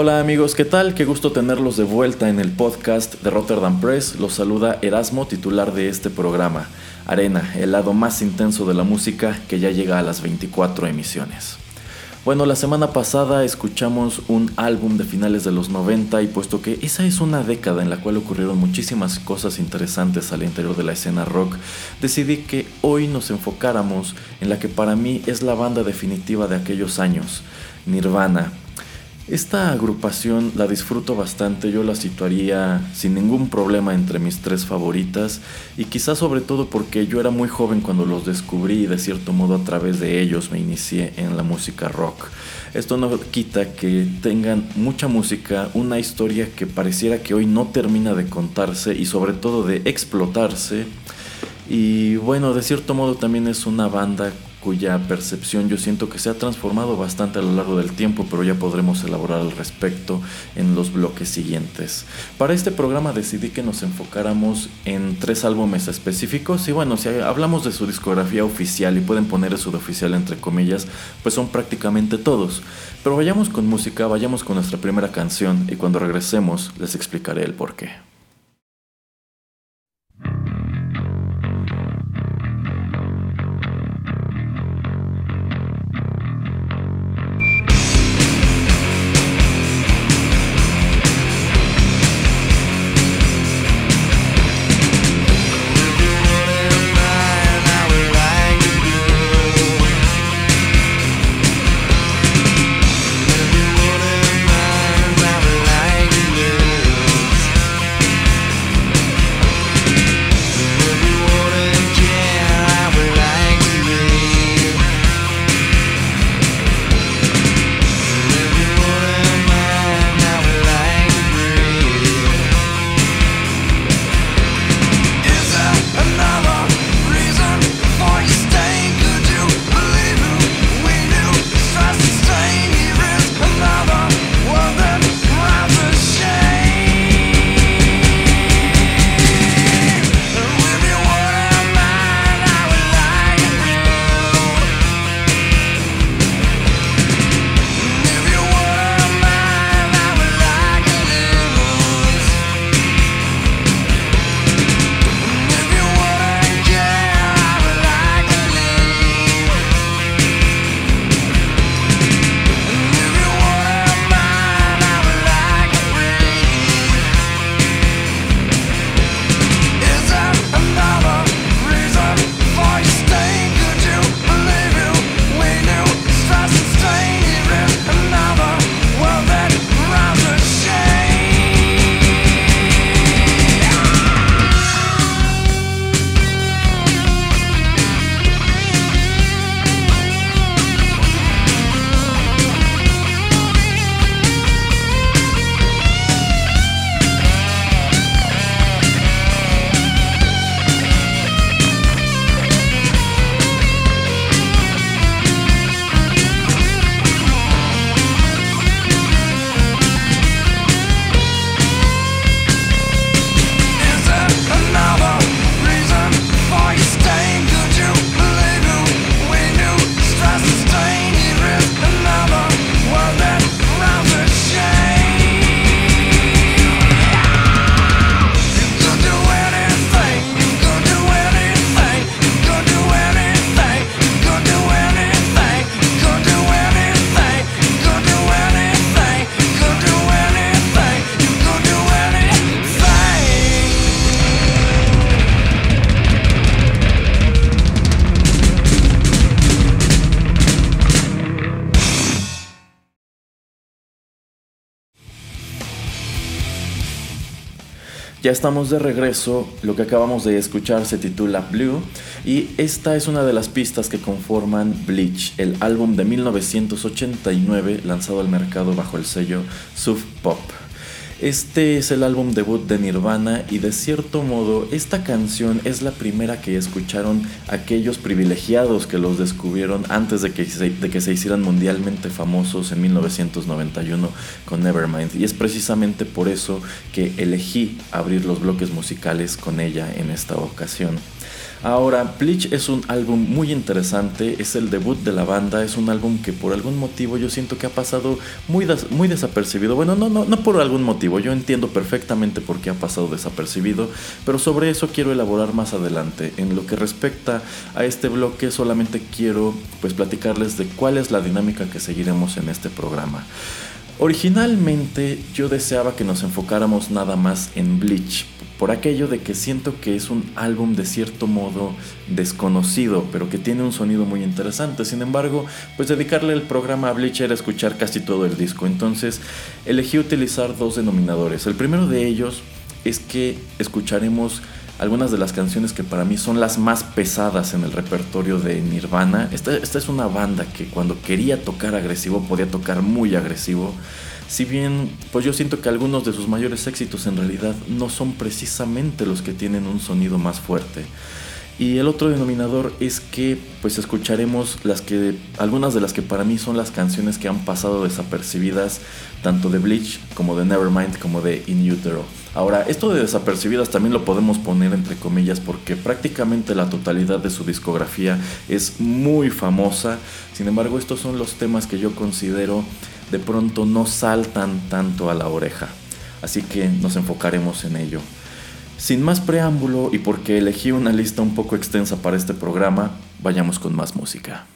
Hola amigos, ¿qué tal? Qué gusto tenerlos de vuelta en el podcast de Rotterdam Press. Los saluda Erasmo, titular de este programa, Arena, el lado más intenso de la música que ya llega a las 24 emisiones. Bueno, la semana pasada escuchamos un álbum de finales de los 90 y puesto que esa es una década en la cual ocurrieron muchísimas cosas interesantes al interior de la escena rock, decidí que hoy nos enfocáramos en la que para mí es la banda definitiva de aquellos años, Nirvana, esta agrupación la disfruto bastante, yo la situaría sin ningún problema entre mis tres favoritas y quizás sobre todo porque yo era muy joven cuando los descubrí y de cierto modo a través de ellos me inicié en la música rock. Esto no quita que tengan mucha música, una historia que pareciera que hoy no termina de contarse y sobre todo de explotarse. Y bueno, de cierto modo también es una banda cuya percepción yo siento que se ha transformado bastante a lo largo del tiempo, pero ya podremos elaborar al respecto en los bloques siguientes. Para este programa decidí que nos enfocáramos en tres álbumes específicos y bueno, si hablamos de su discografía oficial y pueden poner eso de oficial entre comillas, pues son prácticamente todos. Pero vayamos con música, vayamos con nuestra primera canción y cuando regresemos les explicaré el porqué. Ya estamos de regreso, lo que acabamos de escuchar se titula Blue y esta es una de las pistas que conforman Bleach, el álbum de 1989 lanzado al mercado bajo el sello Sub Pop. Este es el álbum debut de Nirvana y de cierto modo esta canción es la primera que escucharon aquellos privilegiados que los descubrieron antes de que se, hicieran mundialmente famosos en 1991 con Nevermind. Y es precisamente por eso que elegí abrir los bloques musicales con ella en esta ocasión. Ahora, Bleach es un álbum muy interesante, es el debut de la banda, es un álbum que por algún motivo yo siento que ha pasado muy, desapercibido. Bueno, no, no, no por algún motivo, yo entiendo perfectamente por qué ha pasado desapercibido, pero sobre eso quiero elaborar más adelante. En lo que respecta a este bloque, solamente quiero pues platicarles de cuál es la dinámica que seguiremos en este programa. Originalmente yo deseaba que nos enfocáramos nada más en Bleach, por aquello de que siento que es un álbum de cierto modo desconocido, pero que tiene un sonido muy interesante. Sin embargo, pues dedicarle el programa a Bleach era escuchar casi todo el disco. Entonces elegí utilizar dos denominadores. El primero de ellos es que escucharemos algunas de las canciones que para mí son las más pesadas en el repertorio de Nirvana. Esta, esta es una banda que cuando quería tocar agresivo podía tocar muy agresivo. Si bien, pues yo siento que algunos de sus mayores éxitos en realidad no son precisamente los que tienen un sonido más fuerte. Y el otro denominador es que pues escucharemos las que algunas de las que para mí son las canciones que han pasado desapercibidas tanto de Bleach como de Nevermind como de In Utero. Ahora, esto de desapercibidas también lo podemos poner entre comillas porque prácticamente la totalidad de su discografía es muy famosa. Sin embargo, estos son los temas que yo considero de pronto no saltan tanto a la oreja. Así que nos enfocaremos en ello. Sin más preámbulo y porque elegí una lista un poco extensa para este programa, vayamos con más música.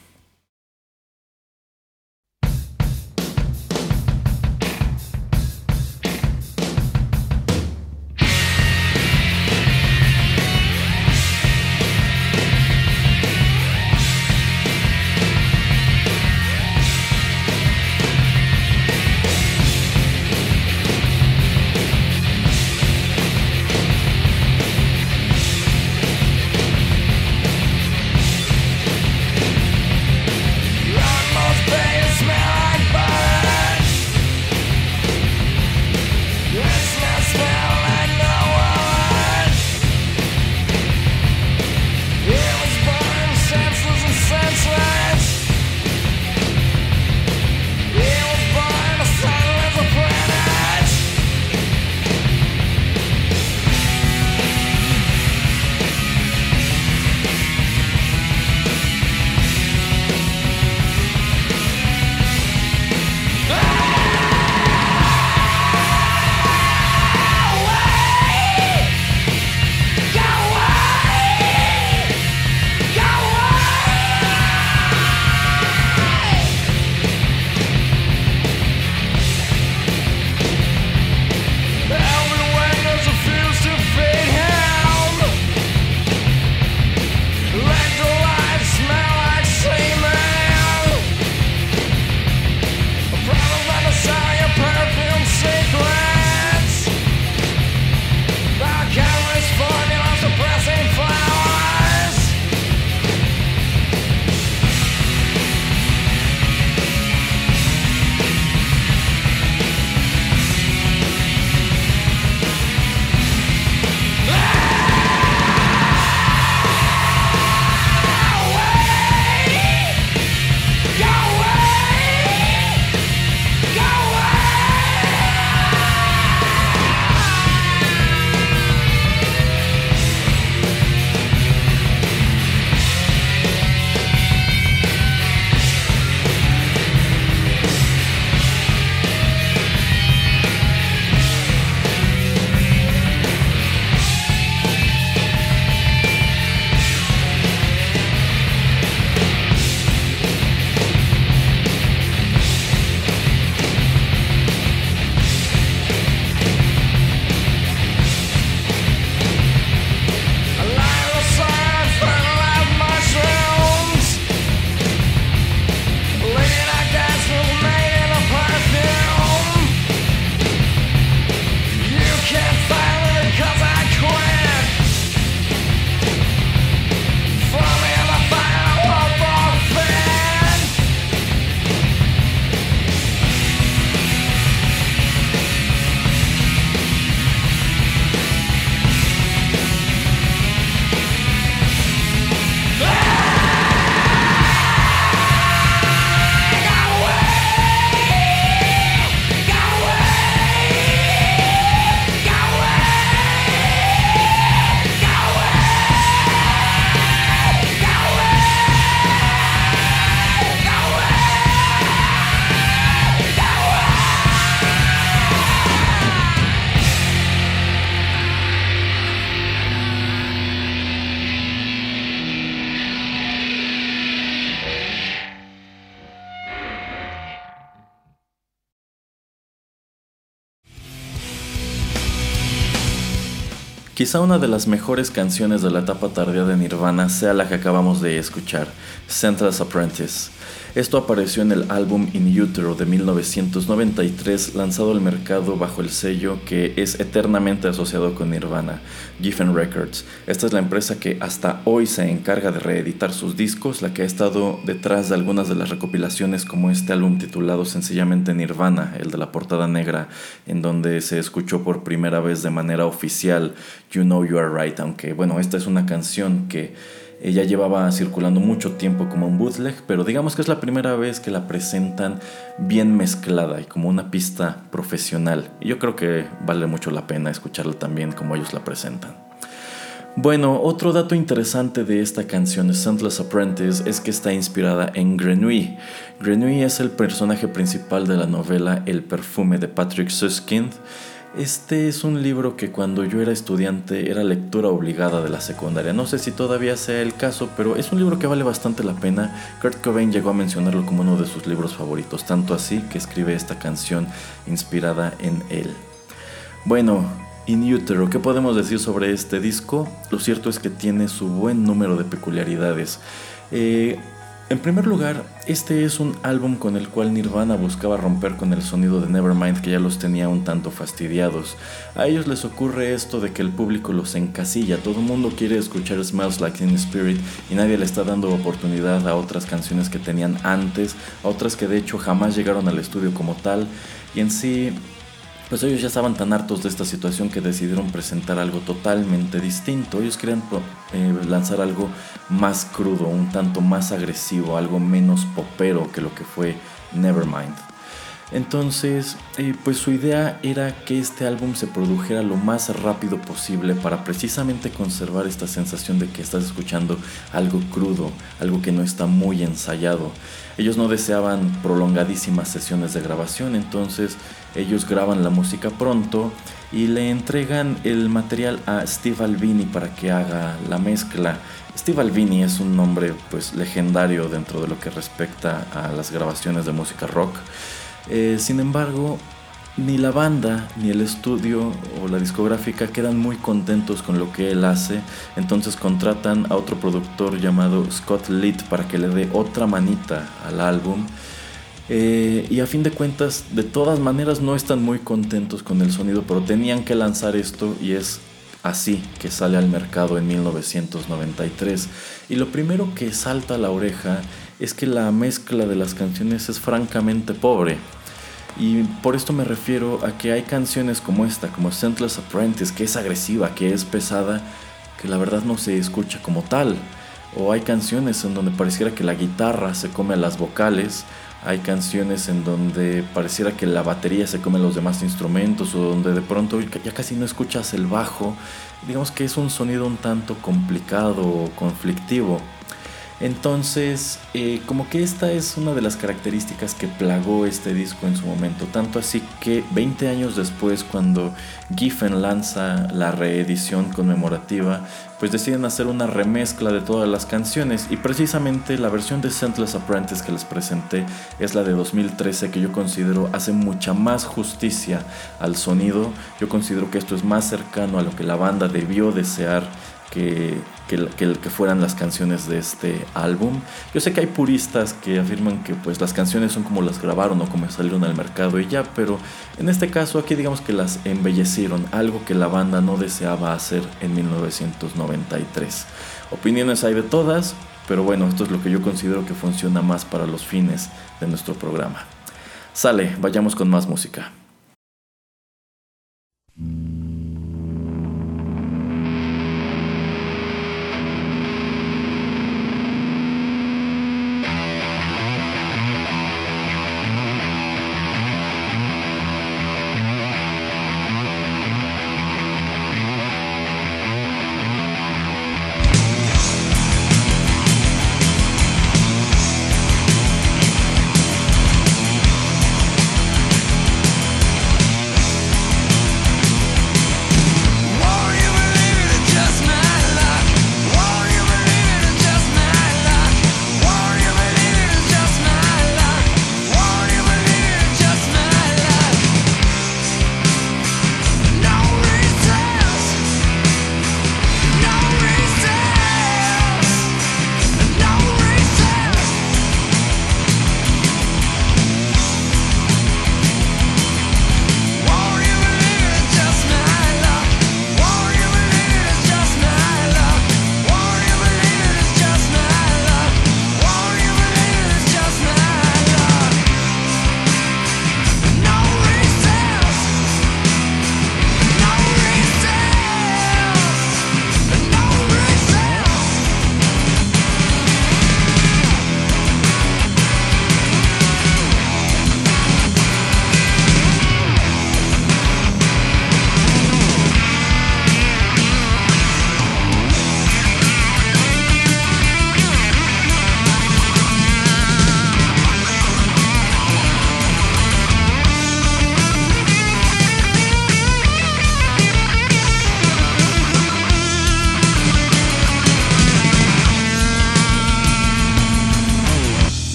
Quizá una de las mejores canciones de la etapa tardía de Nirvana sea la que acabamos de escuchar, Central's Apprentice. Esto apareció en el álbum In Utero de 1993, lanzado al mercado bajo el sello que es eternamente asociado con Nirvana, Giffen Records. Esta es la empresa que hasta hoy se encarga de reeditar sus discos, la que ha estado detrás de algunas de las recopilaciones como este álbum titulado sencillamente Nirvana, el de la portada negra, en donde se escuchó por primera vez de manera oficial You Know You Are Right, aunque bueno, esta es una canción que ella llevaba circulando mucho tiempo como un bootleg, pero digamos que es la primera vez que la presentan bien mezclada y como una pista profesional. Y yo creo que vale mucho la pena escucharla también como ellos la presentan. Bueno, otro dato interesante de esta canción, Scentless Apprentice, es que está inspirada en Grenouille. Grenouille es el personaje principal de la novela El perfume de Patrick Suskind este es un libro que cuando yo era estudiante era lectura obligada de la secundaria. No sé si todavía sea el caso, pero es un libro que vale bastante la pena. Kurt Cobain llegó a mencionarlo como uno de sus libros favoritos, tanto así que escribe esta canción inspirada en él. Bueno, In Utero, ¿qué podemos decir sobre este disco? Lo cierto es que tiene su buen número de peculiaridades. Eh, en primer lugar, este es un álbum con el cual Nirvana buscaba romper con el sonido de Nevermind que ya los tenía un tanto fastidiados. A ellos les ocurre esto de que el público los encasilla, todo el mundo quiere escuchar Smells Like Teen Spirit y nadie le está dando oportunidad a otras canciones que tenían antes, a otras que de hecho jamás llegaron al estudio como tal, y en sí pues ellos ya estaban tan hartos de esta situación que decidieron presentar algo totalmente distinto. Ellos querían eh, lanzar algo más crudo, un tanto más agresivo, algo menos popero que lo que fue Nevermind. Entonces, eh, pues su idea era que este álbum se produjera lo más rápido posible para precisamente conservar esta sensación de que estás escuchando algo crudo, algo que no está muy ensayado. Ellos no deseaban prolongadísimas sesiones de grabación, entonces ellos graban la música pronto y le entregan el material a Steve Albini para que haga la mezcla. Steve Albini es un nombre pues legendario dentro de lo que respecta a las grabaciones de música rock. Eh, sin embargo, ni la banda ni el estudio o la discográfica quedan muy contentos con lo que él hace, entonces contratan a otro productor llamado Scott Litt para que le dé otra manita al álbum. Eh, y a fin de cuentas, de todas maneras no están muy contentos con el sonido, pero tenían que lanzar esto y es así que sale al mercado en 1993. Y lo primero que salta a la oreja es que la mezcla de las canciones es francamente pobre. Y por esto me refiero a que hay canciones como esta, como Scentless Apprentice, que es agresiva, que es pesada, que la verdad no se escucha como tal. O hay canciones en donde pareciera que la guitarra se come a las vocales, hay canciones en donde pareciera que la batería se come los demás instrumentos o donde de pronto ya casi no escuchas el bajo. Digamos que es un sonido un tanto complicado o conflictivo. Entonces, eh, como que esta es una de las características que plagó este disco en su momento, tanto así que 20 años después, cuando Giffen lanza la reedición conmemorativa, pues deciden hacer una remezcla de todas las canciones. Y precisamente la versión de Scentless Apprentice que les presenté es la de 2013 que yo considero hace mucha más justicia al sonido, yo considero que esto es más cercano a lo que la banda debió desear que, que, que, fueran las canciones de este álbum. Yo sé que hay puristas que afirman que pues las canciones son como las grabaron o como salieron al mercado y ya, pero en este caso aquí digamos que las embellecieron, algo que la banda no deseaba hacer en 1993. Opiniones hay de todas, pero bueno, esto es lo que yo considero que funciona más para los fines de nuestro programa. Sale, vayamos con más música.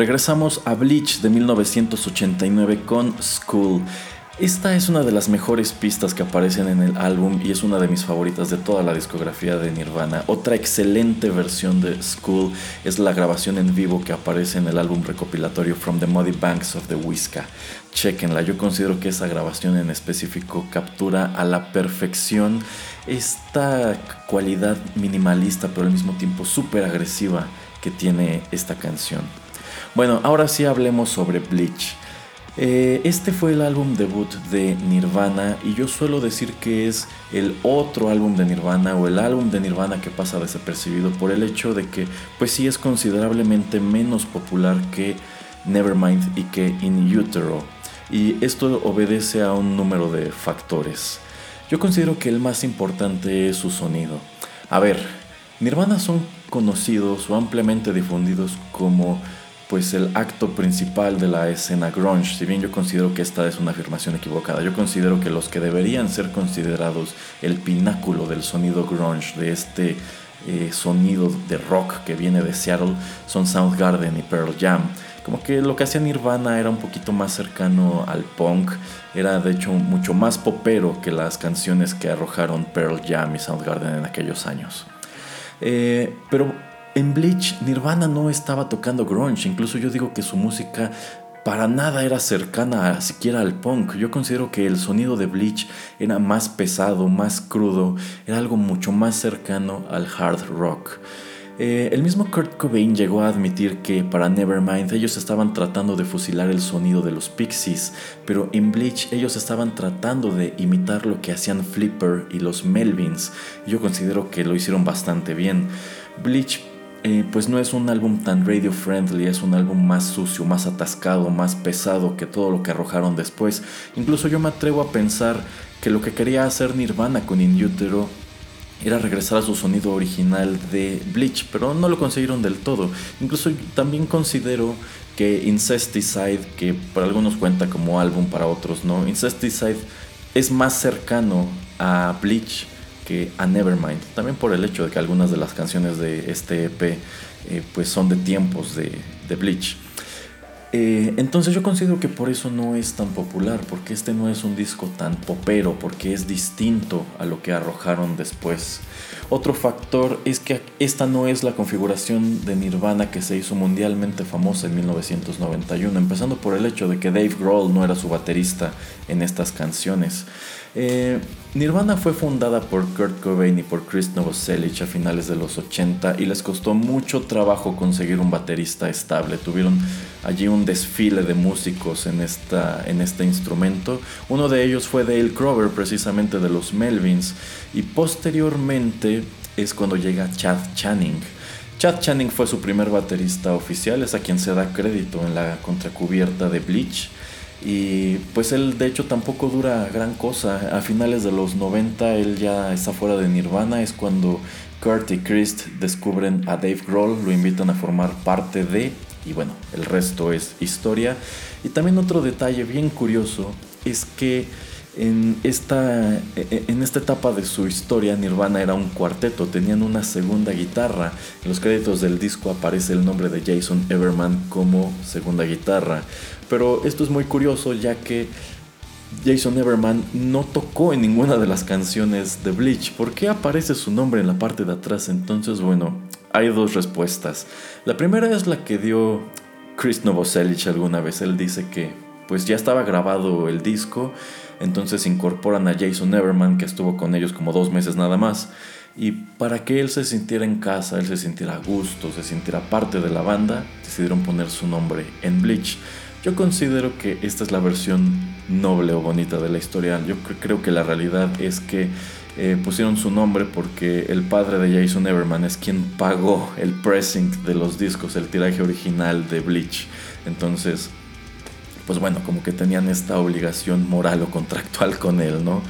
Regresamos a Bleach de 1989 con School. Esta es una de las mejores pistas que aparecen en el álbum y es una de mis favoritas de toda la discografía de Nirvana. Otra excelente versión de School es la grabación en vivo que aparece en el álbum recopilatorio From the Muddy Banks of the Whiska. Chequenla, yo considero que esa grabación en específico captura a la perfección esta cualidad minimalista pero al mismo tiempo súper agresiva que tiene esta canción. Bueno, ahora sí hablemos sobre Bleach. Eh, este fue el álbum debut de Nirvana y yo suelo decir que es el otro álbum de Nirvana o el álbum de Nirvana que pasa desapercibido por el hecho de que pues sí es considerablemente menos popular que Nevermind y que In Utero y esto obedece a un número de factores. Yo considero que el más importante es su sonido. A ver, Nirvana son conocidos o ampliamente difundidos como pues el acto principal de la escena grunge, si bien yo considero que esta es una afirmación equivocada, yo considero que los que deberían ser considerados el pináculo del sonido grunge, de este eh, sonido de rock que viene de Seattle, son Soundgarden y Pearl Jam. Como que lo que hacía Nirvana era un poquito más cercano al punk, era de hecho mucho más popero que las canciones que arrojaron Pearl Jam y Soundgarden en aquellos años. Eh, pero en Bleach, Nirvana no estaba tocando grunge, incluso yo digo que su música para nada era cercana siquiera al punk. Yo considero que el sonido de Bleach era más pesado, más crudo, era algo mucho más cercano al hard rock. Eh, el mismo Kurt Cobain llegó a admitir que para Nevermind ellos estaban tratando de fusilar el sonido de los Pixies, pero en Bleach ellos estaban tratando de imitar lo que hacían Flipper y los Melvins. Yo considero que lo hicieron bastante bien. Bleach eh, pues no es un álbum tan radio friendly, es un álbum más sucio, más atascado, más pesado que todo lo que arrojaron después. Incluso yo me atrevo a pensar que lo que quería hacer Nirvana con In Utero era regresar a su sonido original de Bleach, pero no lo consiguieron del todo. Incluso también considero que Incesticide, que para algunos cuenta como álbum, para otros no, Incesticide es más cercano a Bleach a Nevermind. También por el hecho de que algunas de las canciones de este EP eh, pues son de tiempos de, Bleach. Eh, entonces yo considero que por eso no es tan popular, porque este no es un disco tan popero, porque es distinto a lo que arrojaron después. Otro factor es que esta no es la configuración de Nirvana que se hizo mundialmente famosa en 1991, empezando por el hecho de que Dave Grohl no era su baterista en estas canciones. Eh, Nirvana fue fundada por Kurt Cobain y por Chris Novoselic a finales de los 80 y les costó mucho trabajo conseguir un baterista estable. Tuvieron allí un desfile de músicos en, en este instrumento. Uno de ellos fue Dale Crover, precisamente de los Melvins, y posteriormente es cuando llega Chad Channing. Chad Channing fue su primer baterista oficial, es a quien se da crédito en la contracubierta de Bleach. Y pues él de hecho tampoco dura gran cosa. A finales de los 90 él ya está fuera de Nirvana. Es cuando Kurt y Chris descubren a Dave Grohl, lo invitan a formar parte de... Y bueno, el resto es historia. Y también otro detalle bien curioso es que en esta, e, e, en esta etapa de su historia, Nirvana era un cuarteto, tenían una segunda guitarra. En los créditos del disco aparece el nombre de Jason Everman como segunda guitarra. Pero esto es muy curioso ya que Jason Everman no tocó en ninguna de las canciones de Bleach. ¿Por qué aparece su nombre en la parte de atrás? Entonces, bueno, hay dos respuestas. La primera es la que dio Chris Novoselic alguna vez. Él dice que pues ya estaba grabado el disco entonces incorporan a Jason Everman, que estuvo con ellos como dos meses nada más. Y para que él se sintiera en casa, él se sintiera a gusto, se sintiera parte de la banda, decidieron poner su nombre en Bleach. Yo considero que esta es la versión noble o bonita de la historia. Yo creo que la realidad es que eh, pusieron su nombre porque el padre de Jason Everman es quien pagó el pressing de los discos, el tiraje original de Bleach. Entonces, pues bueno, como que tenían esta obligación moral o contractual con él, ¿no?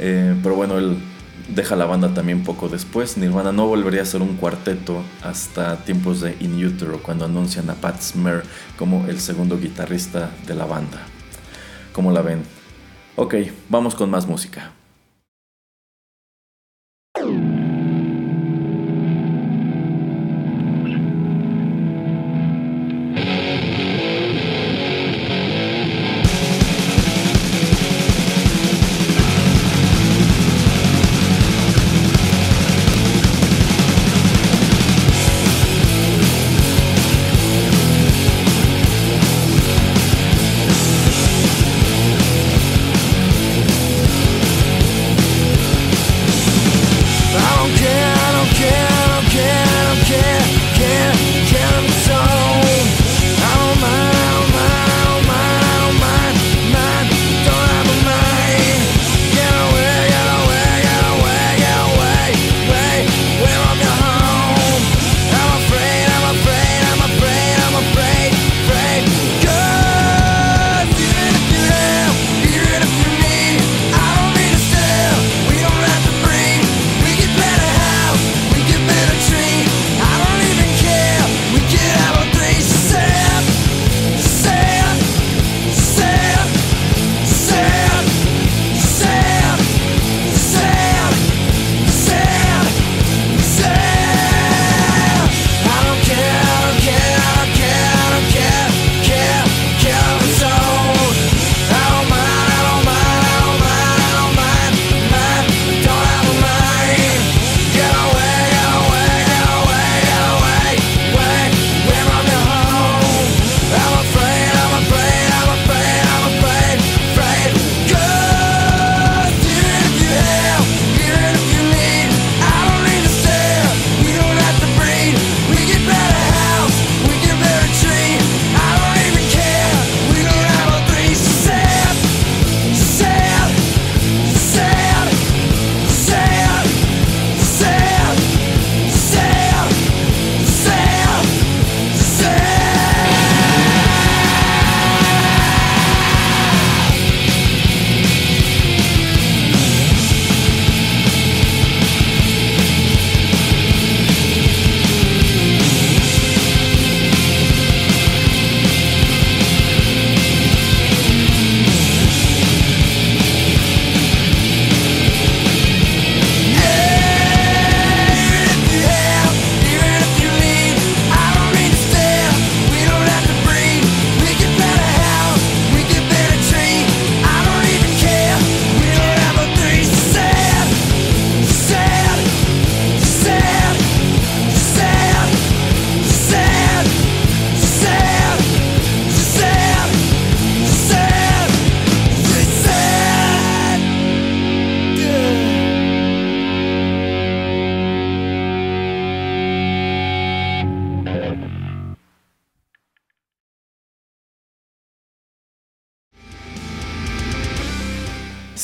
Eh, pero bueno, él deja la banda también poco después. Nirvana no volvería a ser un cuarteto hasta tiempos de In Utero, cuando anuncian a Pat Smear como el segundo guitarrista de la banda. ¿Cómo la ven? Ok, vamos con más música.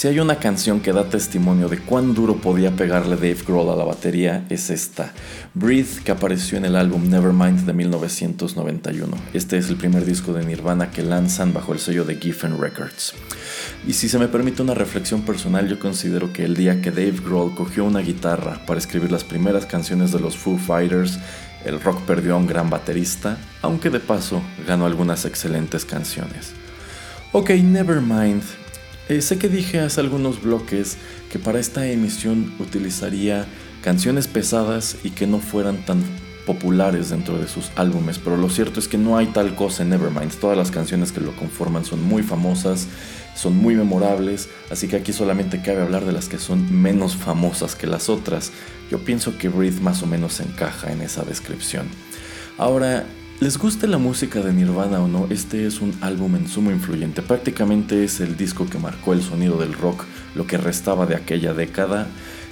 Si hay una canción que da testimonio de cuán duro podía pegarle Dave Grohl a la batería, es esta, Breathe, que apareció en el álbum Nevermind de 1991. Este es el primer disco de Nirvana que lanzan bajo el sello de Giffen Records. Y si se me permite una reflexión personal, yo considero que el día que Dave Grohl cogió una guitarra para escribir las primeras canciones de los Foo Fighters, el rock perdió a un gran baterista, aunque de paso ganó algunas excelentes canciones. Ok, Nevermind eh, sé que dije hace algunos bloques que para esta emisión utilizaría canciones pesadas y que no fueran tan populares dentro de sus álbumes, pero lo cierto es que no hay tal cosa en Nevermind. Todas las canciones que lo conforman son muy famosas, son muy memorables, así que aquí solamente cabe hablar de las que son menos famosas que las otras. Yo pienso que Breathe más o menos encaja en esa descripción. Ahora, les guste la música de Nirvana o no, este es un álbum en sumo influyente. Prácticamente es el disco que marcó el sonido del rock, lo que restaba de aquella década.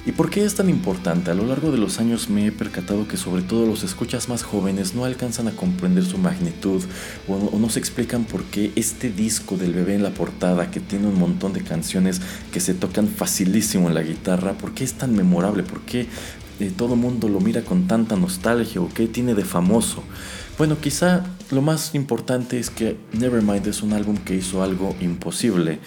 ¿Y por qué es tan importante? A lo largo de los años me he percatado que sobre todo los escuchas más jóvenes no alcanzan a comprender su magnitud o no, se explican por qué este disco del bebé en la portada que tiene un montón de canciones que se tocan facilísimo en la guitarra, por qué es tan memorable, por qué eh, todo mundo lo mira con tanta nostalgia o qué tiene de famoso. Bueno, quizá lo más importante es que Nevermind es un álbum que hizo algo imposible.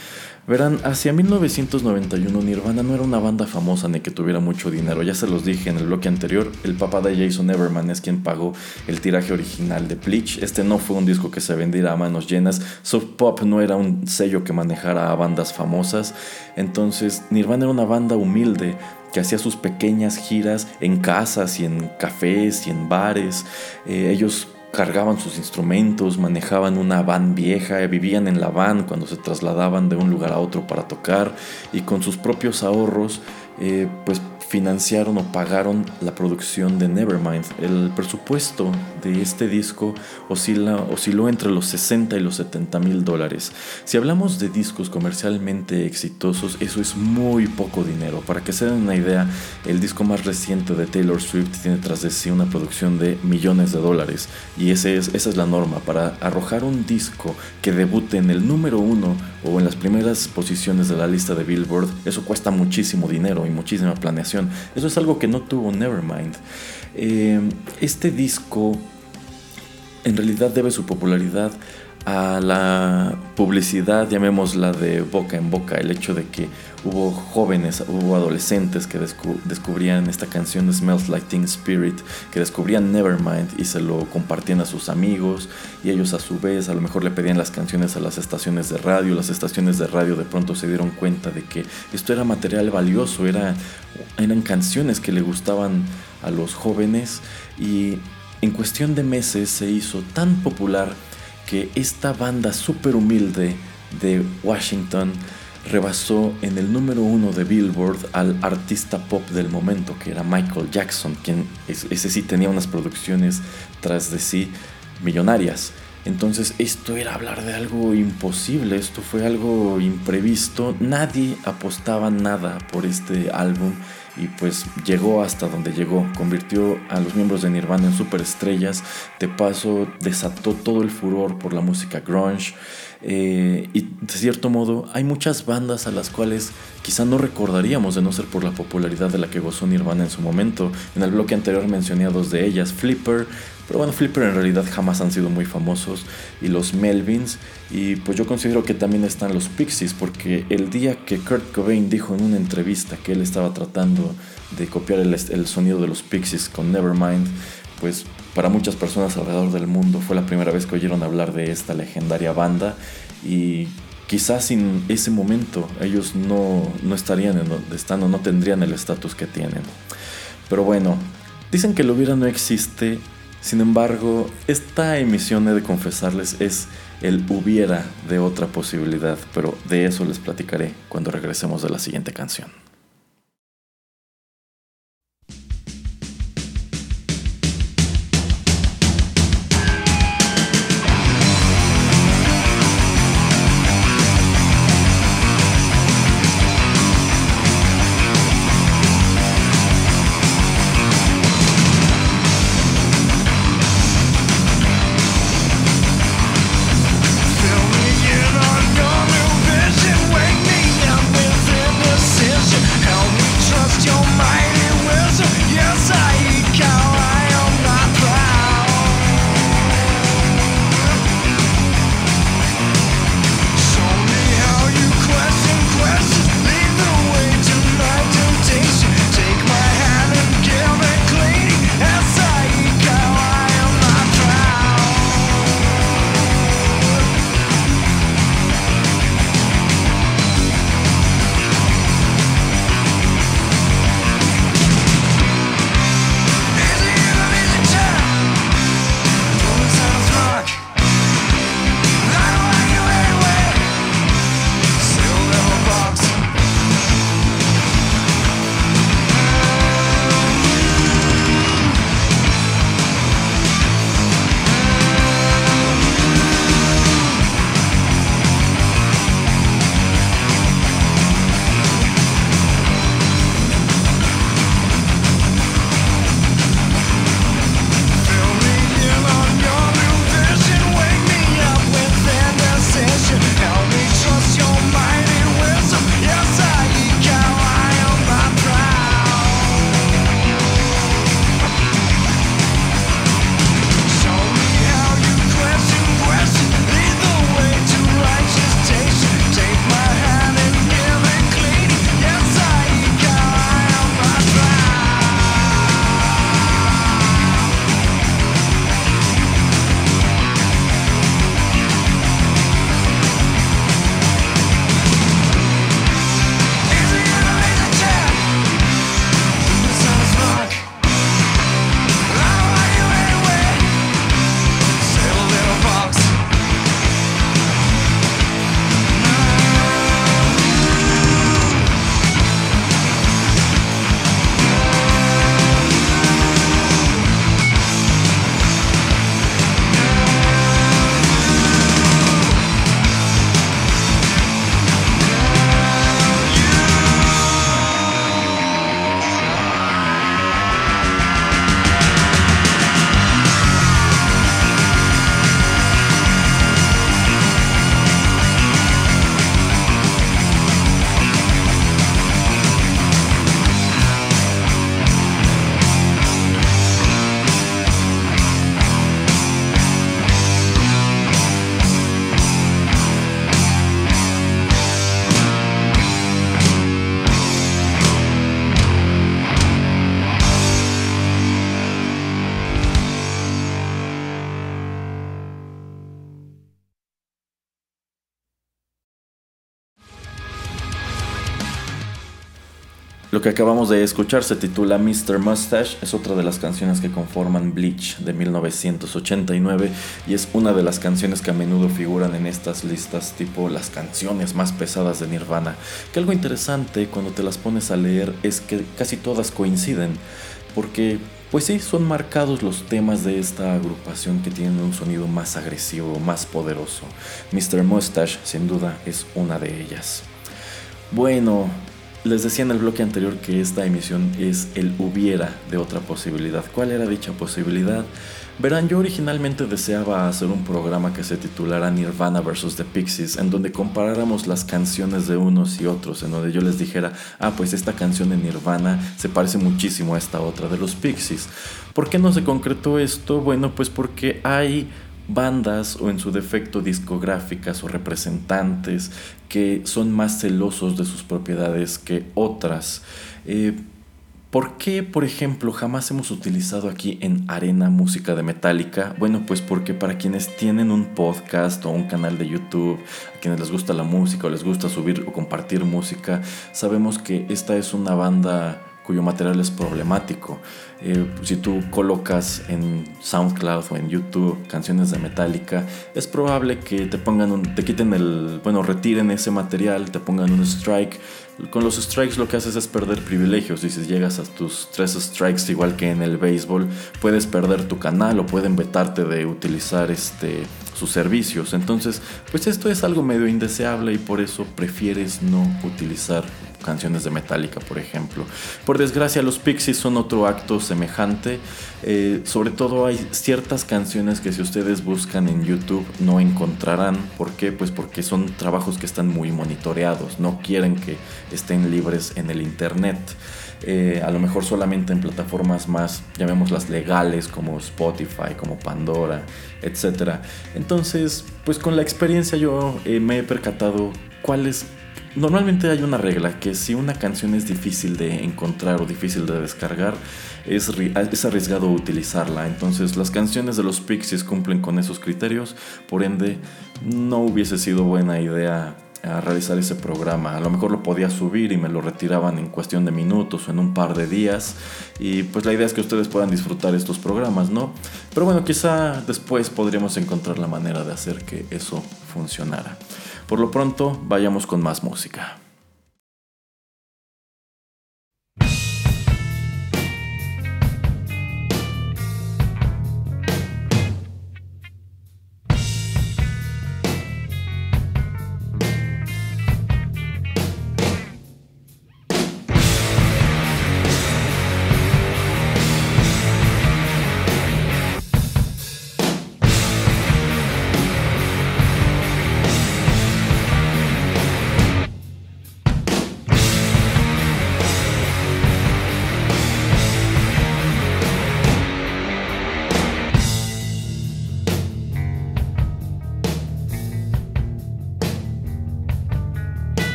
Verán, hacia 1991 Nirvana no era una banda famosa ni que tuviera mucho dinero. Ya se los dije en el bloque anterior, el papá de Jason Neverman es quien pagó el tiraje original de Bleach. Este no fue un disco que se vendiera a manos llenas. Soft Pop no era un sello que manejara a bandas famosas. Entonces, Nirvana era una banda humilde que hacía sus pequeñas giras en casas y en cafés y en bares. Eh, ellos cargaban sus instrumentos, manejaban una van vieja, vivían en la van cuando se trasladaban de un lugar a otro para tocar y con sus propios ahorros eh, pues financiaron o pagaron la producción de Nevermind. El presupuesto de este disco oscila, osciló entre los 60 y los 70 mil dólares. Si hablamos de discos comercialmente exitosos, eso es muy poco dinero. Para que se den una idea, el disco más reciente de Taylor Swift tiene tras de sí una producción de millones de dólares. Y ese es, esa es la norma. Para arrojar un disco que debute en el número uno o en las primeras posiciones de la lista de Billboard, eso cuesta muchísimo dinero y muchísima planeación. Eso es algo que no tuvo Nevermind. Eh, este disco en realidad debe su popularidad a la publicidad, llamémosla de boca en boca, el hecho de que hubo jóvenes, hubo adolescentes que descubrían esta canción Smells Like Teen Spirit, que descubrían Nevermind y se lo compartían a sus amigos y ellos a su vez a lo mejor le pedían las canciones a las estaciones de radio, las estaciones de radio de pronto se dieron cuenta de que esto era material valioso, era, eran canciones que le gustaban a los jóvenes y en cuestión de meses se hizo tan popular que esta banda súper humilde de Washington rebasó en el número uno de Billboard al artista pop del momento, que era Michael Jackson, quien ese sí tenía unas producciones tras de sí millonarias. Entonces esto era hablar de algo imposible, esto fue algo imprevisto, nadie apostaba nada por este álbum y pues llegó hasta donde llegó, convirtió a los miembros de Nirvana en superestrellas, de paso desató todo el furor por la música grunge. Eh, y de cierto modo hay muchas bandas a las cuales quizá no recordaríamos de no ser por la popularidad de la que gozó Nirvana en su momento. En el bloque anterior mencioné a dos de ellas, Flipper, pero bueno, Flipper en realidad jamás han sido muy famosos. Y los Melvins. Y pues yo considero que también están los Pixies. Porque el día que Kurt Cobain dijo en una entrevista que él estaba tratando de copiar el, el sonido de los Pixies con Nevermind. Pues para muchas personas alrededor del mundo fue la primera vez que oyeron hablar de esta legendaria banda. Y quizás sin ese momento ellos no, no estarían en donde están o no tendrían el estatus que tienen. Pero bueno, dicen que lo hubiera no existe sin embargo, esta emisión, he de confesarles, es el hubiera de otra posibilidad, pero de eso les platicaré cuando regresemos de la siguiente canción. Que acabamos de escuchar se titula Mr. Mustache, es otra de las canciones que conforman Bleach de 1989 y es una de las canciones que a menudo figuran en estas listas tipo las canciones más pesadas de Nirvana. Que algo interesante cuando te las pones a leer es que casi todas coinciden, porque pues sí, son marcados los temas de esta agrupación que tienen un sonido más agresivo, más poderoso. Mr. Mustache sin duda es una de ellas. Bueno, les decía en el bloque anterior que esta emisión es el hubiera de otra posibilidad. ¿Cuál era dicha posibilidad? Verán, yo originalmente deseaba hacer un programa que se titulara Nirvana vs. The Pixies, en donde comparáramos las canciones de unos y otros, en donde yo les dijera, ah, pues esta canción de Nirvana se parece muchísimo a esta otra de los Pixies. ¿Por qué no se concretó esto? Bueno, pues porque hay bandas o en su defecto discográficas o representantes que son más celosos de sus propiedades que otras. Eh, ¿Por qué, por ejemplo, jamás hemos utilizado aquí en Arena música de Metallica? Bueno, pues porque para quienes tienen un podcast o un canal de YouTube, a quienes les gusta la música o les gusta subir o compartir música, sabemos que esta es una banda cuyo material es problemático. Eh, si tú colocas en SoundCloud o en YouTube canciones de Metallica, es probable que te pongan un, te quiten el, bueno, retiren ese material, te pongan un strike. Con los strikes lo que haces es perder privilegios. Y si llegas a tus tres strikes igual que en el béisbol, puedes perder tu canal o pueden vetarte de utilizar este sus servicios. Entonces, pues esto es algo medio indeseable y por eso prefieres no utilizar canciones de Metallica, por ejemplo. Por desgracia, los Pixies son otro acto semejante. Eh, sobre todo hay ciertas canciones que si ustedes buscan en YouTube no encontrarán. ¿Por qué? Pues porque son trabajos que están muy monitoreados. No quieren que estén libres en el Internet. Eh, a lo mejor solamente en plataformas más, llamémoslas legales, como Spotify, como Pandora, etc. Entonces, pues con la experiencia yo eh, me he percatado cuáles Normalmente hay una regla que si una canción es difícil de encontrar o difícil de descargar, es, es, arriesgado utilizarla. Entonces las canciones de los Pixies cumplen con esos criterios, por ende no hubiese sido buena idea a realizar ese programa. A lo mejor lo podía subir y me lo retiraban en cuestión de minutos o en un par de días. Y pues la idea es que ustedes puedan disfrutar estos programas, ¿no? Pero bueno, quizá después podríamos encontrar la manera de hacer que eso Por lo pronto, vayamos con más música.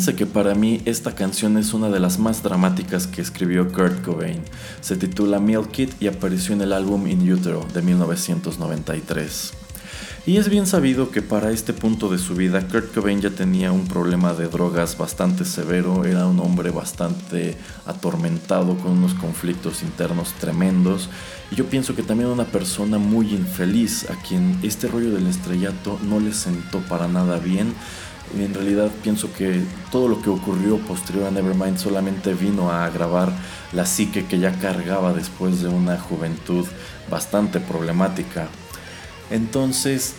Fíjense que para mí esta canción es una de las más dramáticas que escribió Kurt Cobain. Se titula Milk It y apareció en el álbum In Utero de 1993. Y es bien sabido que para este punto de su vida Kurt Cobain ya tenía un problema de drogas bastante severo, era un hombre bastante atormentado con unos conflictos internos tremendos y yo pienso que también una persona muy infeliz a quien este rollo del estrellato no le sentó para nada bien. En realidad pienso que todo lo que ocurrió posterior a Nevermind solamente vino a agravar la psique que ya cargaba después de una juventud bastante problemática. Entonces,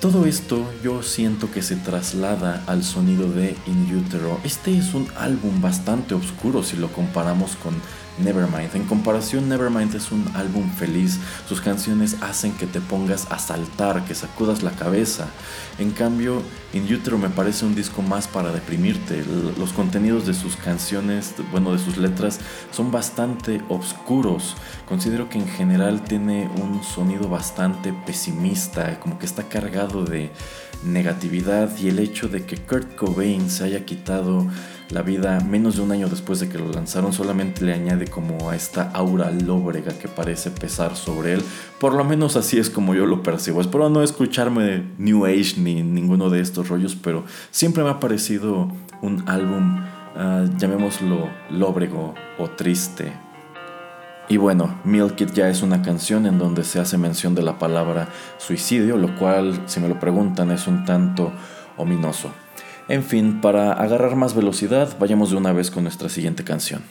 todo esto yo siento que se traslada al sonido de In Utero. Este es un álbum bastante oscuro si lo comparamos con Nevermind. En comparación, Nevermind es un álbum feliz. Sus canciones hacen que te pongas a saltar, que sacudas la cabeza. En cambio, In Utero me parece un disco más para deprimirte. Los contenidos de sus canciones, bueno, de sus letras, son bastante oscuros. Considero que en general tiene un sonido bastante pesimista, como que está cargado de negatividad y el hecho de que Kurt Cobain se haya quitado la vida menos de un año después de que lo lanzaron solamente le añade como a esta aura lóbrega que parece pesar sobre él. Por lo menos así es como yo lo percibo. Espero no escucharme New Age ni ninguno de estos rollos, pero siempre me ha parecido un álbum, ah, llamémoslo lóbrego o triste. Y bueno, Milk It ya es una canción en donde se hace mención de la palabra suicidio, lo cual, si me lo preguntan, es un tanto ominoso. En fin, para agarrar más velocidad, vayamos de una vez con nuestra siguiente canción.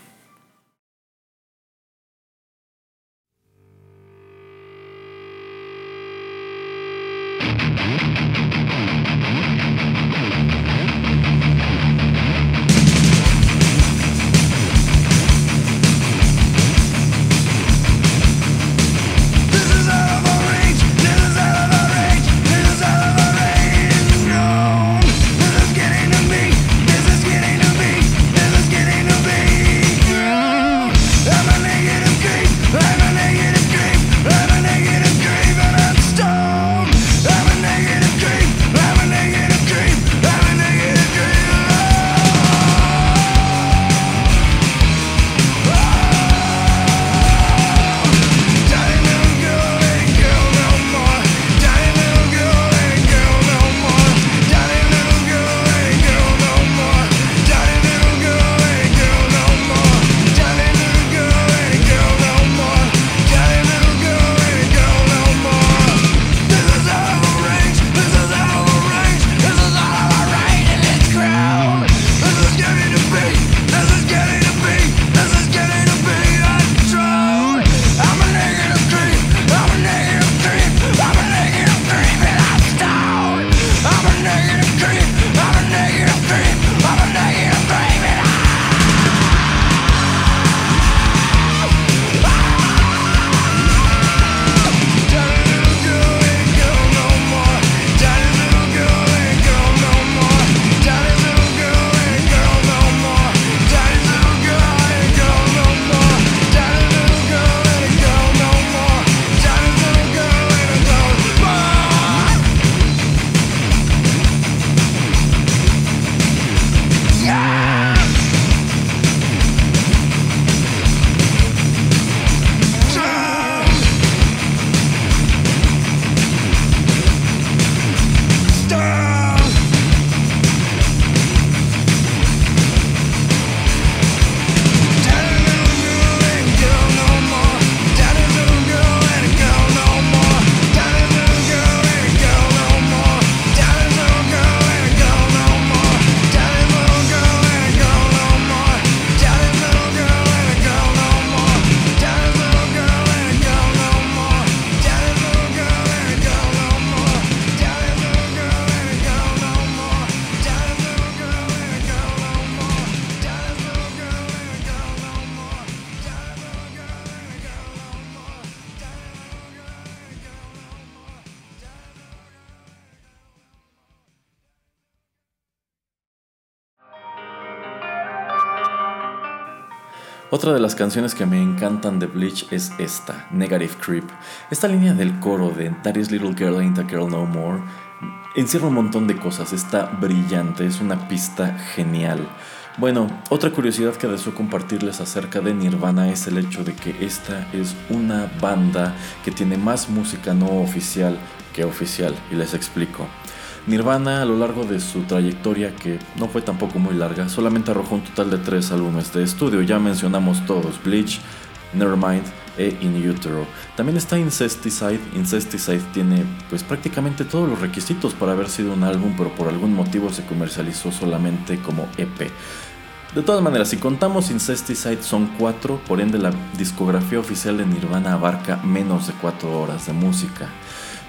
Otra de las canciones que me encantan de Bleach es esta, Negative Creep. Esta línea del coro de That is Little Girl Ain't a Girl No More encierra un montón de cosas, está brillante, es una pista genial. Bueno, otra curiosidad que deseo compartirles acerca de Nirvana es el hecho de que esta es una banda que tiene más música no oficial que oficial, y les explico. Nirvana a lo largo de su trayectoria, que no fue tampoco muy larga, solamente arrojó un total de tres álbumes de estudio, ya mencionamos todos, Bleach, Nevermind e In Utero. También está Incesticide, Incesticide tiene pues prácticamente todos los requisitos para haber sido un álbum, pero por algún motivo se comercializó solamente como EP. De todas maneras, si contamos Incesticide son cuatro, por ende la discografía oficial de Nirvana abarca menos de cuatro horas de música.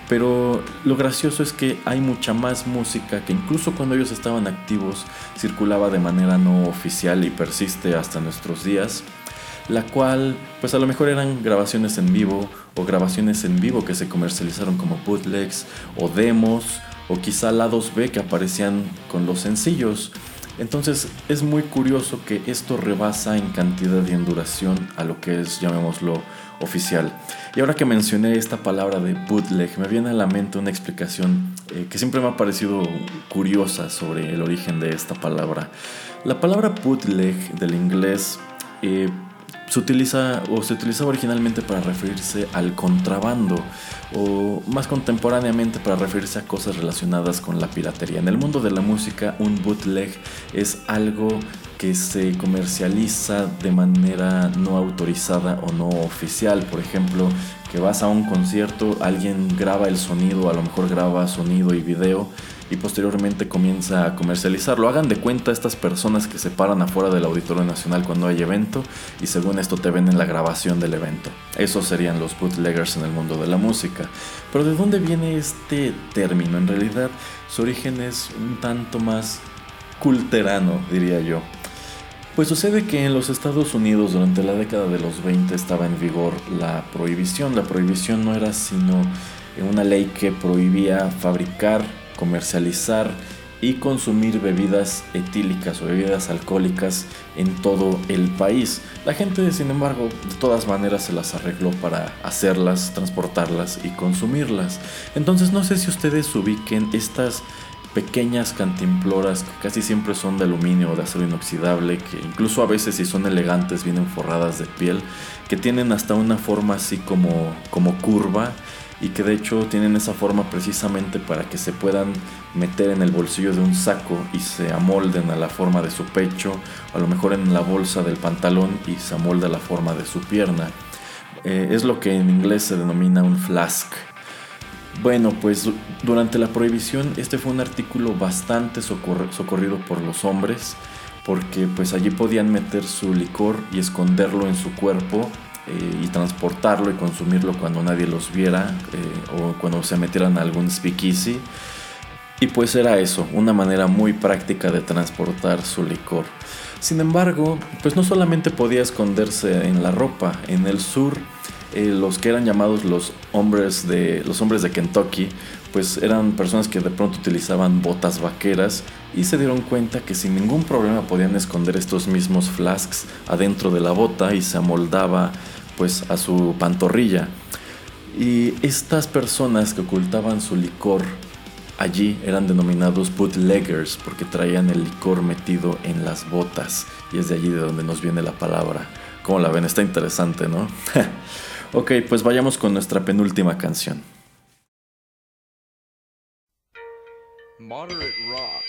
Pero lo gracioso es que hay mucha más música que incluso cuando ellos estaban activos circulaba de manera no oficial y persiste hasta nuestros días, la cual pues a lo mejor eran grabaciones en vivo o grabaciones en vivo que se comercializaron como bootlegs o demos o quizá lados B que aparecían con los sencillos. Entonces es muy curioso que esto rebasa en cantidad y en duración a lo que es, llamémoslo, oficial. Y ahora que mencioné esta palabra de bootleg, me viene a la mente una explicación eh, que siempre me ha parecido curiosa sobre el origen de esta palabra. La palabra bootleg del inglés eh, se utiliza o se utilizaba originalmente para referirse al contrabando o más contemporáneamente para referirse a cosas relacionadas con la piratería. En el mundo de la música un bootleg es algo que se comercializa de manera no autorizada o no oficial. Por ejemplo, que vas a un concierto, alguien graba el sonido, a lo mejor graba sonido y video y posteriormente comienza a comercializarlo. Hagan de cuenta estas personas que se paran afuera del Auditorio Nacional cuando hay evento y según esto te ven en la grabación del evento. Esos serían los bootleggers en el mundo de la música. Pero ¿de dónde viene este término? En realidad su origen es un tanto más culterano, diría yo. Pues sucede que en los Estados Unidos durante la década de los 20 estaba en vigor la prohibición. La prohibición no era sino una ley que prohibía fabricar comercializar y consumir bebidas etílicas o bebidas alcohólicas en todo el país. La gente, sin embargo, de todas maneras se las arregló para hacerlas, transportarlas y consumirlas. Entonces no sé si ustedes ubiquen estas pequeñas cantimploras que casi siempre son de aluminio o de acero inoxidable, que incluso a veces si son elegantes vienen forradas de piel, que tienen hasta una forma así como, como curva y que de hecho tienen esa forma precisamente para que se puedan meter en el bolsillo de un saco y se amolden a la forma de su pecho, a lo mejor en la bolsa del pantalón y se amolda a la forma de su pierna. Eh, es lo que en inglés se denomina un flask. Bueno, pues durante la prohibición este fue un artículo bastante socorrido por los hombres porque pues allí podían meter su licor y esconderlo en su cuerpo eh, y transportarlo y consumirlo cuando nadie los viera eh, o cuando se metieran a algún speakeasy. Y pues era eso, una manera muy práctica de transportar su licor. Sin embargo, pues no solamente podía esconderse en la ropa, en el sur eh, los que eran llamados los hombres de los hombres de Kentucky, pues eran personas que de pronto utilizaban botas vaqueras y se dieron cuenta que sin ningún problema podían esconder estos mismos flasks adentro de la bota y se amoldaba pues a su pantorrilla. Y estas personas que ocultaban su licor allí eran denominados bootleggers porque traían el licor metido en las botas y es de allí de donde nos viene la palabra. Como la ven, está interesante, ¿no? ok, pues vayamos con nuestra penúltima canción. Moderate rock.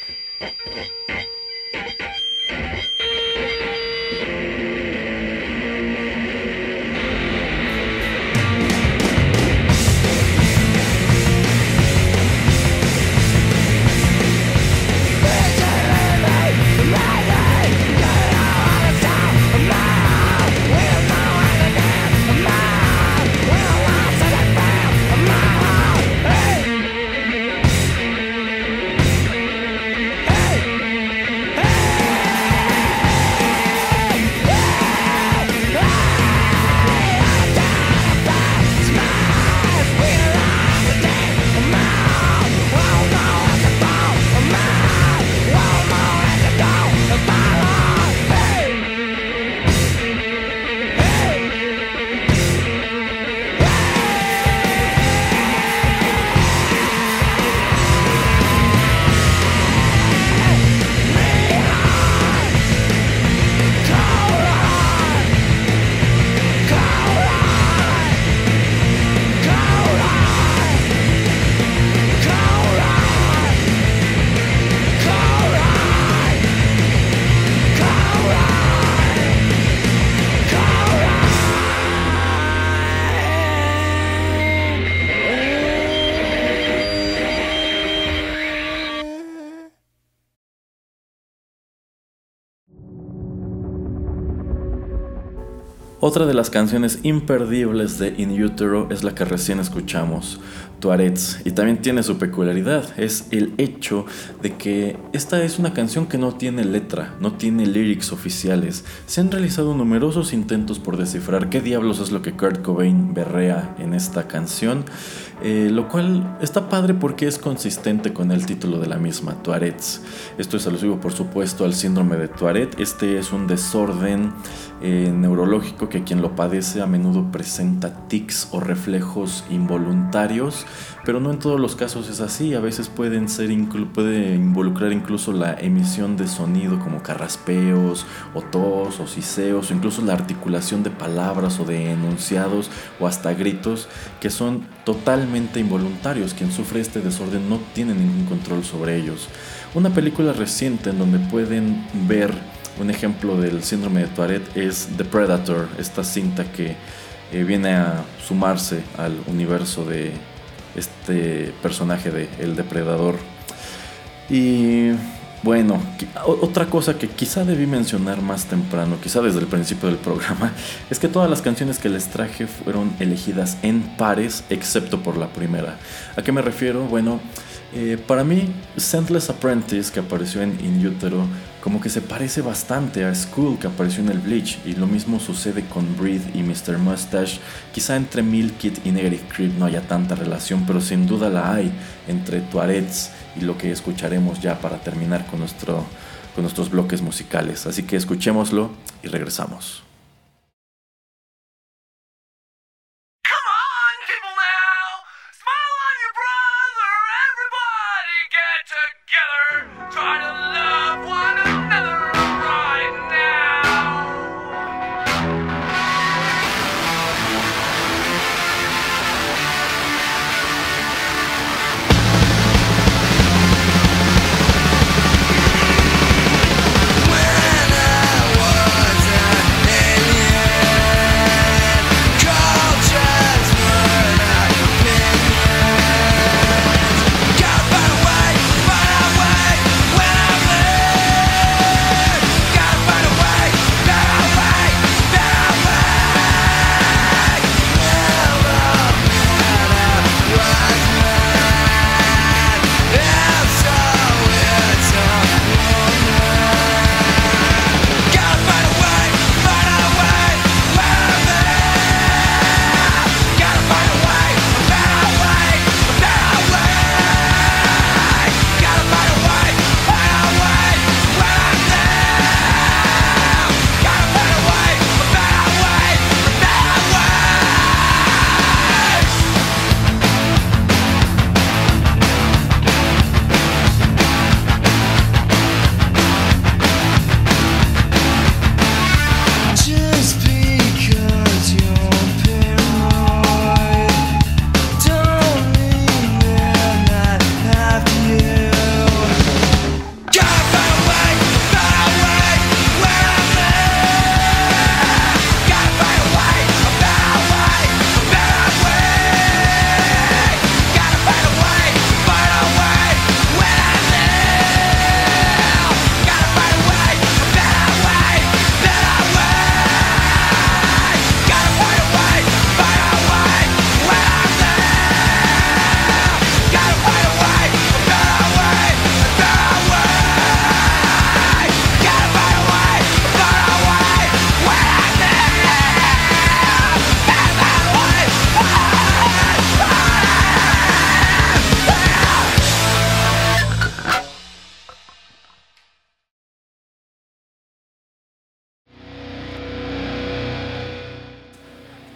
Otra de las canciones imperdibles de In Utero es la que recién escuchamos, Tuarets, y también tiene su peculiaridad, es el hecho de que esta es una canción que no tiene letra, no tiene lyrics oficiales. Se han realizado numerosos intentos por descifrar qué diablos es lo que Kurt Cobain berrea en esta canción, eh, lo cual está padre porque es consistente con el título de la misma, Tuarets. Esto es alusivo por supuesto al síndrome de Tuaret, este es un desorden eh, neurológico que quien lo padece a menudo presenta tics o reflejos involuntarios, pero no en todos los casos es así. A veces pueden ser puede involucrar incluso la emisión de sonido como carraspeos o tos o siseos o incluso la articulación de palabras o de enunciados o hasta gritos que son totalmente involuntarios. Quien sufre este desorden no tiene ningún control sobre ellos. Una película reciente en donde pueden ver un ejemplo del síndrome de Tourette es The Predator, esta cinta que eh, viene a sumarse al universo de este personaje de El Depredador. Y bueno, otra cosa que quizá debí mencionar más temprano, quizá desde el principio del programa, es que todas las canciones que les traje fueron elegidas en pares, excepto por la primera. ¿A qué me refiero? Bueno, eh, para mí, Scentless Apprentice, que apareció en In Utero, como que se parece bastante a School, que apareció en el Bleach, y lo mismo sucede con Breathe y Mr. Mustache. Quizá entre Milkit y Negative Creep no haya tanta relación, pero sin duda la hay entre Tuarets y lo que escucharemos ya para terminar con, con nuestros bloques musicales. Así que escuchémoslo y regresamos.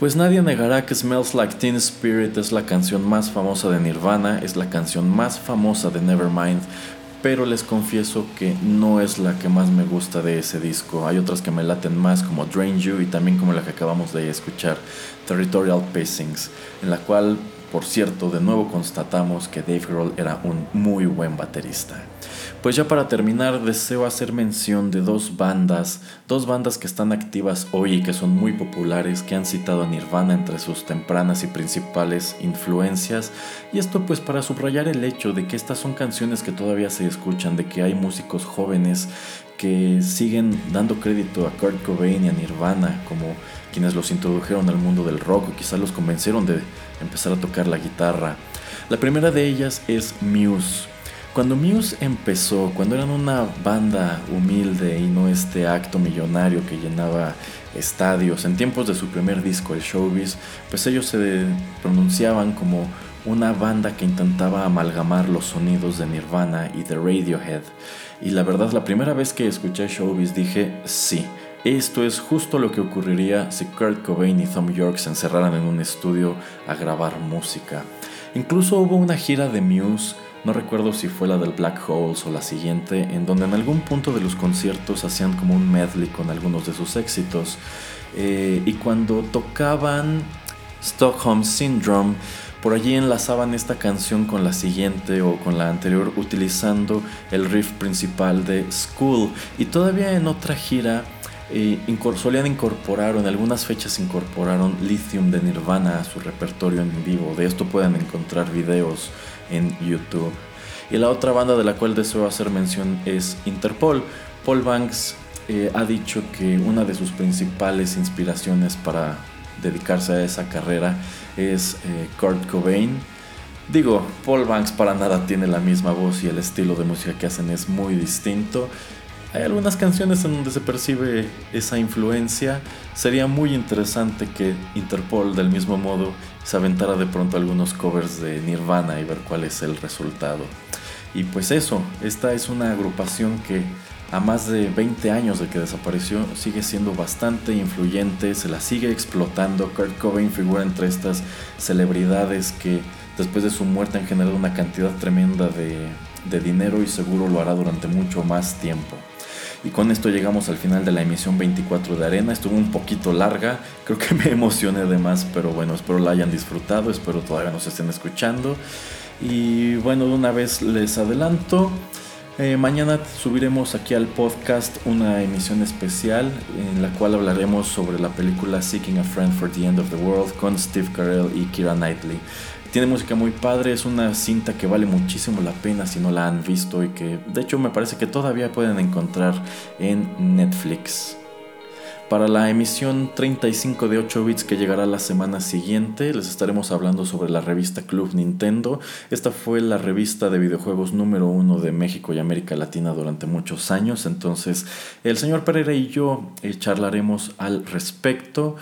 Pues nadie negará que Smells Like Teen Spirit es la canción más famosa de Nirvana, es la canción más famosa de Nevermind, pero les confieso que no es la que más me gusta de ese disco. Hay otras que me laten más como Drain You y también como la que acabamos de escuchar, Territorial Pacings, en la cual, por cierto, de nuevo constatamos que Dave Grohl era un muy buen baterista. Pues ya para terminar, deseo hacer mención de dos bandas, dos bandas que están activas hoy y que son muy populares, que han citado a Nirvana entre sus tempranas y principales influencias, y esto pues para subrayar el hecho de que estas son canciones que todavía se escuchan, de que hay músicos jóvenes que siguen dando crédito a Kurt Cobain y a Nirvana como quienes los introdujeron al mundo del rock o quizás los convencieron de empezar a tocar la guitarra. La primera de ellas es Muse. Cuando Muse empezó, cuando eran una banda humilde y no este acto millonario que llenaba estadios, en tiempos de su primer disco, el Showbiz, pues ellos se pronunciaban como una banda que intentaba amalgamar los sonidos de Nirvana y de Radiohead. Y la verdad, la primera vez que escuché Showbiz dije, sí, esto es justo lo que ocurriría si Kurt Cobain y Tom York se encerraran en un estudio a grabar música. Incluso hubo una gira de Muse no recuerdo si fue la del Black Holes o la siguiente, en donde en algún punto de los conciertos hacían como un medley con algunos de sus éxitos. Eh, y cuando tocaban Stockholm Syndrome, por allí enlazaban esta canción con la siguiente o con la anterior utilizando el riff principal de School. Y todavía en otra gira eh, solían incorporar o en algunas fechas incorporaron Lithium de Nirvana a su repertorio en vivo. De esto pueden encontrar videos en YouTube. Y la otra banda de la cual deseo hacer mención es Interpol. Paul Banks eh, ha dicho que una de sus principales inspiraciones para dedicarse a esa carrera es eh, Kurt Cobain. Digo, Paul Banks para nada tiene la misma voz y el estilo de música que hacen es muy distinto. Hay algunas canciones en donde se percibe esa influencia. Sería muy interesante que Interpol del mismo modo se aventara de pronto algunos covers de Nirvana y ver cuál es el resultado. Y pues eso, esta es una agrupación que a más de 20 años de que desapareció sigue siendo bastante influyente, se la sigue explotando. Kurt Cobain figura entre estas celebridades que después de su muerte han generado una cantidad tremenda de, de dinero y seguro lo hará durante mucho más tiempo. Y con esto llegamos al final de la emisión 24 de Arena. Estuvo un poquito larga, creo que me emocioné de más, pero bueno, espero la hayan disfrutado, espero todavía nos estén escuchando. Y bueno, de una vez les adelanto. Eh, mañana subiremos aquí al podcast una emisión especial en la cual hablaremos sobre la película Seeking a Friend for the End of the World con Steve Carell y Kira Knightley. Tiene música muy padre, es una cinta que vale muchísimo la pena si no la han visto y que de hecho me parece que todavía pueden encontrar en Netflix. Para la emisión 35 de 8 bits que llegará la semana siguiente, les estaremos hablando sobre la revista Club Nintendo. Esta fue la revista de videojuegos número uno de México y América Latina durante muchos años. Entonces, el señor Pereira y yo eh, charlaremos al respecto.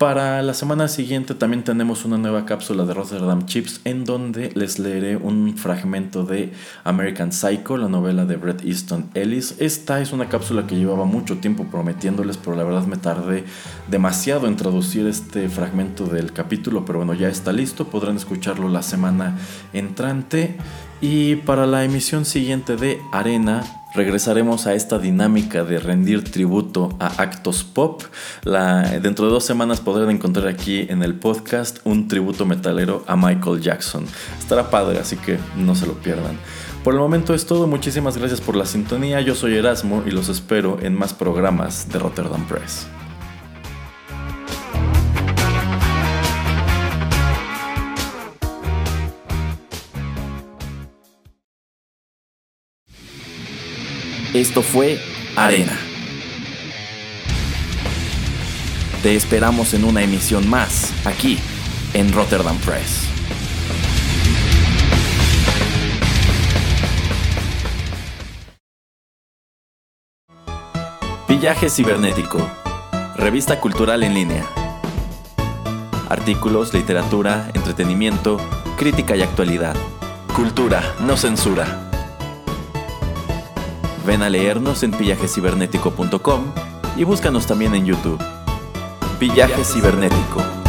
Para la semana siguiente también tenemos una nueva cápsula de Rotterdam Chips en donde les leeré un fragmento de American Psycho, la novela de Bret Easton Ellis. Esta es una cápsula que llevaba mucho tiempo prometiéndoles, pero la verdad me tardé demasiado en traducir este fragmento del capítulo, pero bueno, ya está listo, podrán escucharlo la semana entrante. Y para la emisión siguiente de Arena, regresaremos a esta dinámica de rendir tributo a actos pop. Dentro de dos semanas podrán encontrar aquí en el podcast un tributo metalero a Michael Jackson. Estará padre, así que no se lo pierdan. Por el momento es todo, muchísimas gracias por la sintonía, yo soy Erasmo y los espero en más programas de Rotterdam Press. Esto fue Arena. Te esperamos en una emisión más, aquí, en Rotterdam Press. Villaje Cibernético, revista cultural en línea. Artículos, literatura, entretenimiento, crítica y actualidad. Cultura, no censura. Ven a leernos en pillajecibernético.com y búscanos también en YouTube. Pillaje Cibernético.